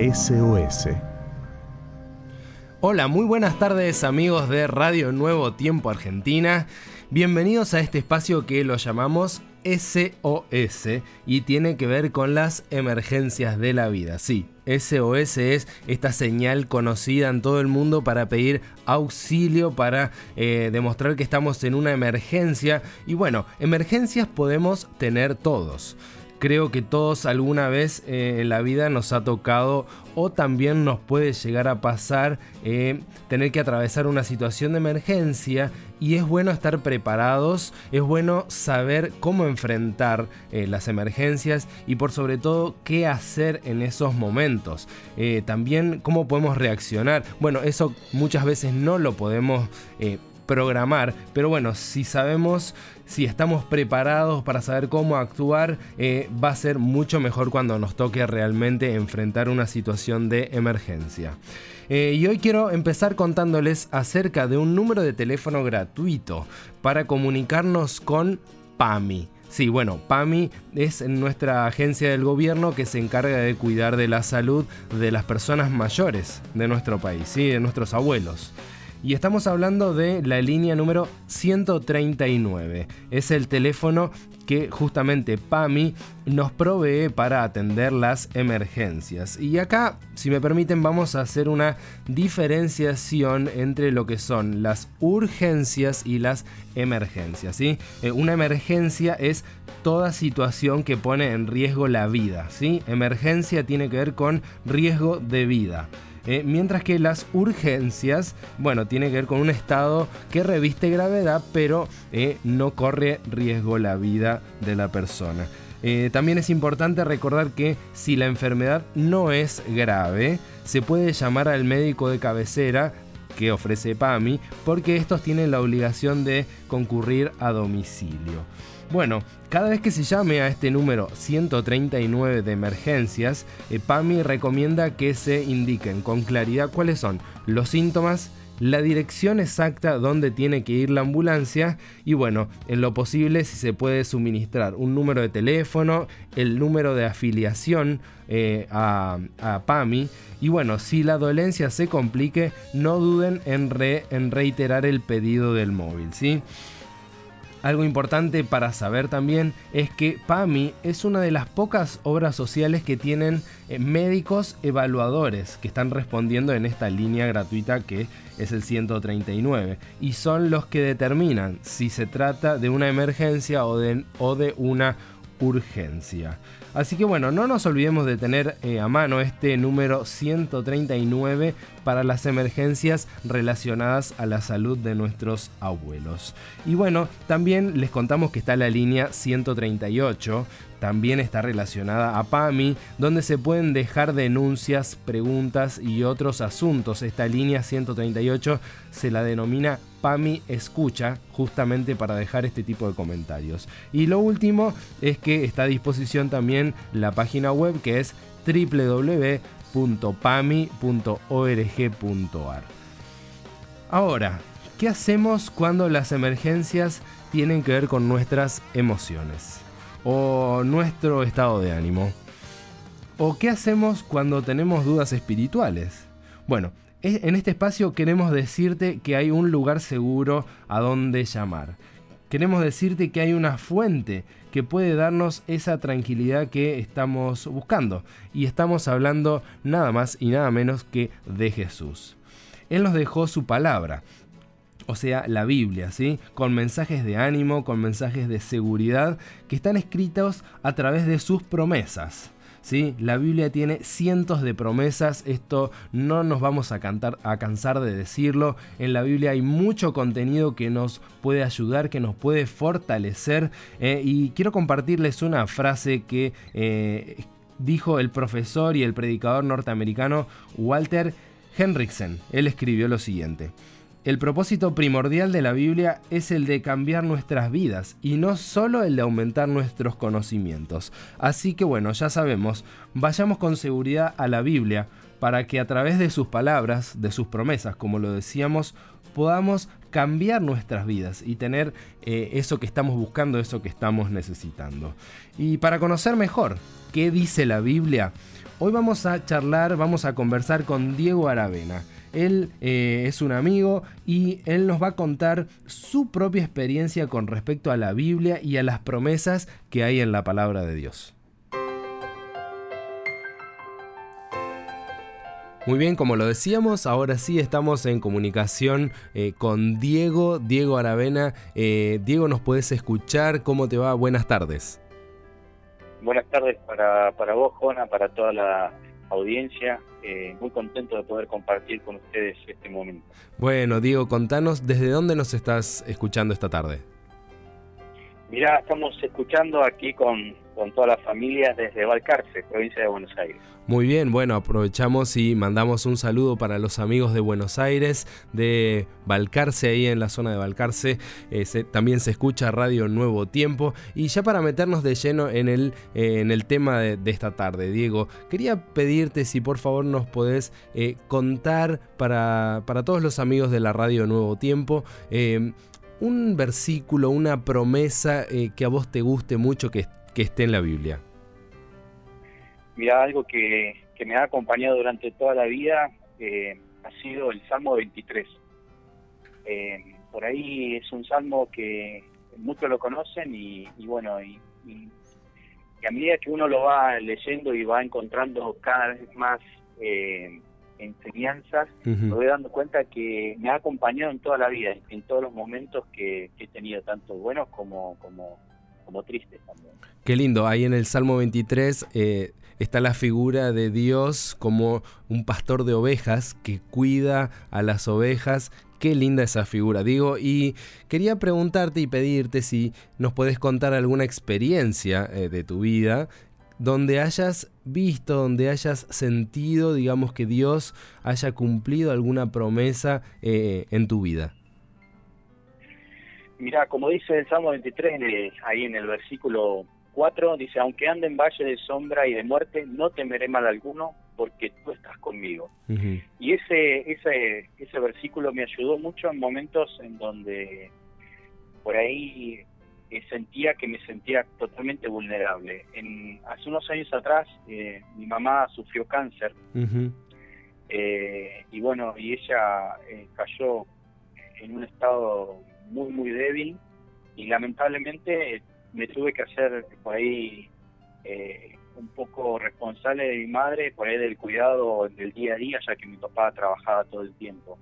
SOS. Hola, muy buenas tardes amigos de Radio Nuevo Tiempo Argentina. Bienvenidos a este espacio que lo llamamos SOS y tiene que ver con las emergencias de la vida. Sí, SOS es esta señal conocida en todo el mundo para pedir auxilio, para eh, demostrar que estamos en una emergencia. Y bueno, emergencias podemos tener todos creo que todos alguna vez eh, en la vida nos ha tocado o también nos puede llegar a pasar eh, tener que atravesar una situación de emergencia y es bueno estar preparados, es bueno saber cómo enfrentar eh, las emergencias y por sobre todo qué hacer en esos momentos. también cómo podemos reaccionar. Bueno, eso muchas veces no lo podemos programar, pero bueno, si sabemos, si estamos preparados para saber cómo actuar, eh, va a ser mucho mejor cuando nos toque realmente enfrentar una situación de emergencia. Eh, y hoy quiero empezar contándoles acerca de un número de teléfono gratuito para comunicarnos con PAMI. Sí, bueno, PAMI es nuestra agencia del gobierno que se encarga de cuidar de la salud de las personas mayores de nuestro país, ¿sí? de nuestros abuelos. Y estamos hablando de la línea número 139. Es el teléfono que justamente PAMI nos provee para atender las emergencias. Y acá, si me permiten, vamos a hacer una diferenciación entre lo que son las urgencias y las emergencias. ¿sí? Eh, una emergencia es toda situación que pone en riesgo la vida. ¿sí? Emergencia tiene que ver con riesgo de vida. Eh, mientras que las urgencias, bueno, tiene que ver con un estado que reviste gravedad, pero eh, no corre riesgo la vida de la persona. Eh, también es importante recordar que si la enfermedad no es grave, se puede llamar al médico de cabecera que ofrece PAMI, porque estos tienen la obligación de concurrir a domicilio. Bueno, cada vez que se llame a este número 139 de emergencias, eh, PAMI recomienda que se indiquen con claridad cuáles son los síntomas, la dirección exacta donde tiene que ir la ambulancia y bueno, en lo posible si se puede suministrar un número de teléfono, el número de afiliación eh, a, PAMI y bueno, si la dolencia se complique, no duden en, en reiterar el pedido del móvil, ¿sí? Algo importante para saber también es que PAMI es una de las pocas obras sociales que tienen eh, médicos evaluadores que están respondiendo en esta línea gratuita que es el 139 y son los que determinan si se trata de una emergencia o de, o de una urgencia. Así que bueno, no nos olvidemos de tener eh, a mano este número 139 para las emergencias relacionadas a la salud de nuestros abuelos. Y bueno, también les contamos que está la línea 138 también está relacionada a PAMI, donde se pueden dejar denuncias, preguntas y otros asuntos. Esta línea 138 se la denomina PAMI Escucha, justamente para dejar este tipo de comentarios. Y lo último es que está a disposición también la página web que es www.pami.org.ar. Ahora, ¿qué hacemos cuando las emergencias tienen que ver con nuestras emociones? O nuestro estado de ánimo? ¿O qué hacemos cuando tenemos dudas espirituales? Bueno, en este espacio queremos decirte que hay un lugar seguro a donde llamar. Queremos decirte que hay una fuente que puede darnos esa tranquilidad que estamos buscando. Y estamos hablando nada más y nada menos que de Jesús. Él nos dejó su palabra o sea, la Biblia, ¿sí? Con mensajes de ánimo, con mensajes de seguridad que están escritos a través de sus promesas. ¿Sí? La Biblia tiene cientos de promesas, esto no nos vamos a, cansar de decirlo. En la Biblia hay mucho contenido que nos puede ayudar, que nos puede fortalecer. Eh, y quiero compartirles una frase que eh, dijo el profesor y el predicador norteamericano Walter Henriksen. Él escribió lo siguiente. El propósito primordial de la Biblia es el de cambiar nuestras vidas y no solo el de aumentar nuestros conocimientos. Así que bueno, ya sabemos, vayamos con seguridad a la Biblia para que a través de sus palabras, de sus promesas, como lo decíamos, podamos cambiar nuestras vidas y tener eh, eso que estamos buscando, eso que estamos necesitando. Y para conocer mejor qué dice la Biblia, Hoy vamos a charlar, vamos a conversar con Diego Aravena. Él eh, es un amigo y él nos va a contar su propia experiencia con respecto a la Biblia y a las promesas que hay en la palabra de Dios. Muy bien, como lo decíamos, ahora sí estamos en comunicación eh, con Diego, Diego Aravena. Eh, Diego, ¿nos puedes escuchar? ¿Cómo te va? Buenas tardes. Buenas tardes para, para vos, Jona, para toda la audiencia. Eh, muy contento de poder compartir con ustedes este momento. Bueno, Diego, contanos desde dónde nos estás escuchando esta tarde. Mirá, estamos escuchando aquí con, con toda la familia desde Valcarce, provincia de Buenos Aires. Muy bien, bueno, aprovechamos y mandamos un saludo para los amigos de Buenos Aires, de Valcarce, ahí en la zona de Valcarce. Eh, también se escucha Radio Nuevo Tiempo. Y ya para meternos de lleno en el, eh, en el tema de, esta tarde, Diego, quería pedirte si por favor nos podés eh, contar para, para, todos los amigos de la Radio Nuevo Tiempo un versículo, una promesa eh, que a vos te guste mucho que, esté en la Biblia. Mira, algo que, me ha acompañado durante toda la vida eh, ha sido el Salmo 23. Eh, por ahí es un salmo que muchos lo conocen y, bueno, y, a medida que uno lo va leyendo y va encontrando cada vez más enseñanzas, me voy dando cuenta que me ha acompañado en toda la vida, en todos los momentos que, he tenido, tanto buenos como, como, como tristes también. Qué lindo, ahí en el Salmo 23 eh, está la figura de Dios como un pastor de ovejas que cuida a las ovejas. Qué linda esa figura, digo, y quería preguntarte y pedirte si nos puedes contar alguna experiencia eh, de tu vida donde hayas visto, donde hayas sentido, digamos, que Dios haya cumplido alguna promesa eh, en tu vida. Mira, como dice el Salmo 23, ahí en el versículo 4, dice, aunque ande en valle de sombra y de muerte, no temeré mal alguno, porque tú estás conmigo. Y ese, ese, ese versículo me ayudó mucho en momentos en donde por ahí sentía que me sentía totalmente vulnerable. En, hace unos años atrás eh, mi mamá sufrió cáncer eh, y bueno, y ella eh, cayó en un estado muy, muy débil y lamentablemente me tuve que hacer por ahí un poco responsable de mi madre, por ahí del cuidado del día a día, ya que mi papá trabajaba todo el tiempo.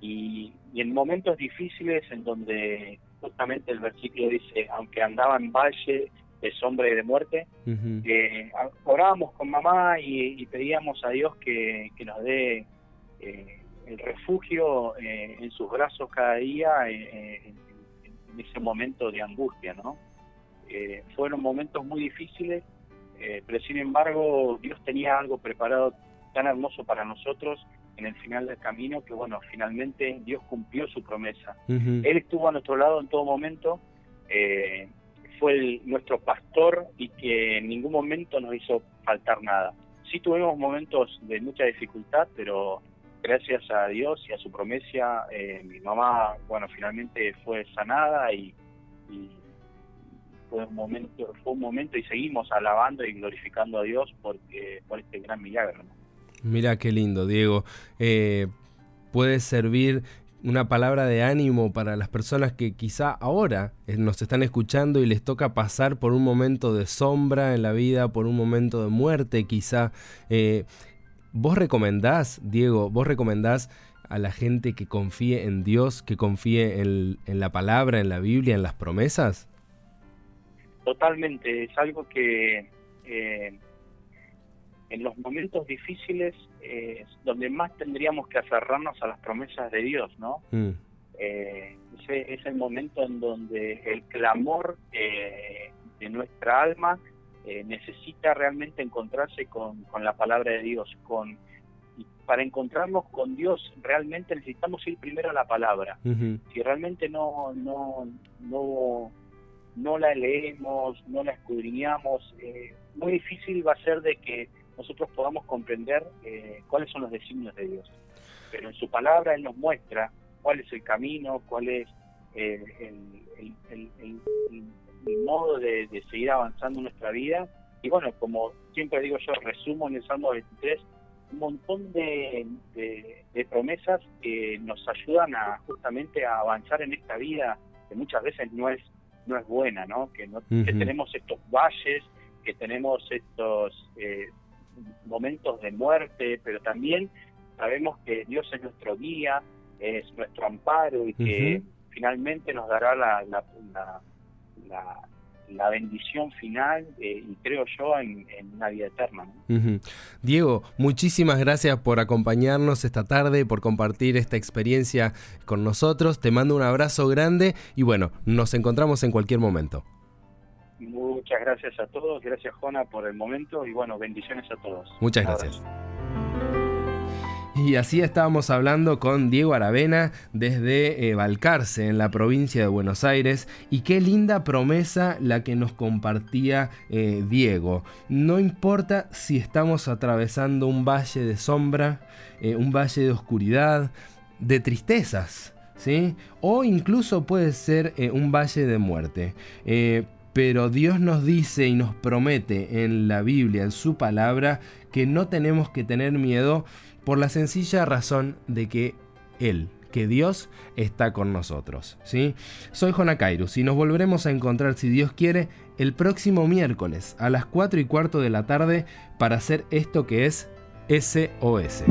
y, y en momentos difíciles en donde justamente el versículo dice, aunque andaba en valle de sombra y de muerte, eh, orábamos con mamá y, pedíamos a Dios que, nos dé eh, el refugio eh, en sus brazos cada día en, ese momento de angustia, ¿no? fueron momentos muy difíciles, pero sin embargo Dios tenía algo preparado tan hermoso para nosotros en el final del camino, que bueno, finalmente Dios cumplió su promesa. Él estuvo a nuestro lado en todo momento, eh, fue nuestro pastor y que en ningún momento nos hizo faltar nada. Sí tuvimos momentos de mucha dificultad, pero gracias a Dios y a su promesa, eh, mi mamá, bueno, finalmente fue sanada y, fue un momento, fue un momento y seguimos alabando y glorificando a Dios porque por este gran milagro. Mira qué lindo, Diego. Eh, puede servir una palabra de ánimo para las personas que quizá ahora eh, nos están escuchando y les toca pasar por un momento de sombra en la vida, por un momento de muerte quizá. Eh, ¿Vos recomendás, Diego, vos recomendás a la gente que confíe en Dios, que confíe en, en la palabra, en la Biblia, en las promesas? Totalmente, es algo que en los momentos difíciles eh, donde más tendríamos que aferrarnos a las promesas de Dios, ¿no? Mm. Eh, ese es el momento en donde el clamor eh, de nuestra alma eh, necesita realmente encontrarse con, con, la palabra de Dios. Con, y para encontrarnos con Dios realmente necesitamos ir primero a la palabra. Si realmente no, no, no, no la leemos, no la escudriñamos, muy difícil va a ser de que nosotros podamos comprender eh, cuáles son los designios de Dios. Pero en su palabra Él nos muestra cuál es el camino, cuál es eh, el, modo de, seguir avanzando en nuestra vida Y bueno, como siempre digo yo, resumo en el Salmo 23 un montón de, promesas que nos ayudan a justamente a avanzar en esta vida que muchas veces no es no es buena, ¿no? Que, no, que tenemos estos valles, que tenemos estos eh, momentos de muerte, pero también sabemos que Dios es nuestro guía, es nuestro amparo y que finalmente nos dará la, la, la, bendición final eh, y creo yo en, una vida eterna. Diego, muchísimas gracias por acompañarnos esta tarde, por compartir esta experiencia con nosotros. Te mando un abrazo grande y bueno, nos encontramos en cualquier momento. Muchas gracias a todos, gracias Jona por el momento y bueno, bendiciones a todos. Muchas gracias. Y así estábamos hablando con Diego Aravena desde Valcarce, eh, en la provincia de Buenos Aires. Y qué linda promesa la que nos compartía eh, Diego. No importa si estamos atravesando un valle de sombra, eh, un valle de oscuridad, de tristezas, ¿sí? O incluso puede ser un valle de muerte. Pero Dios nos dice y nos promete en la Biblia, en su palabra, que no tenemos que tener miedo por la sencilla razón de que Él, que Dios está con nosotros. ¿sí? Soy Jonakairus y nos volveremos a encontrar, si Dios quiere, el próximo miércoles a las 4 y cuarto de la tarde para hacer esto que es SOS.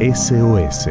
SOS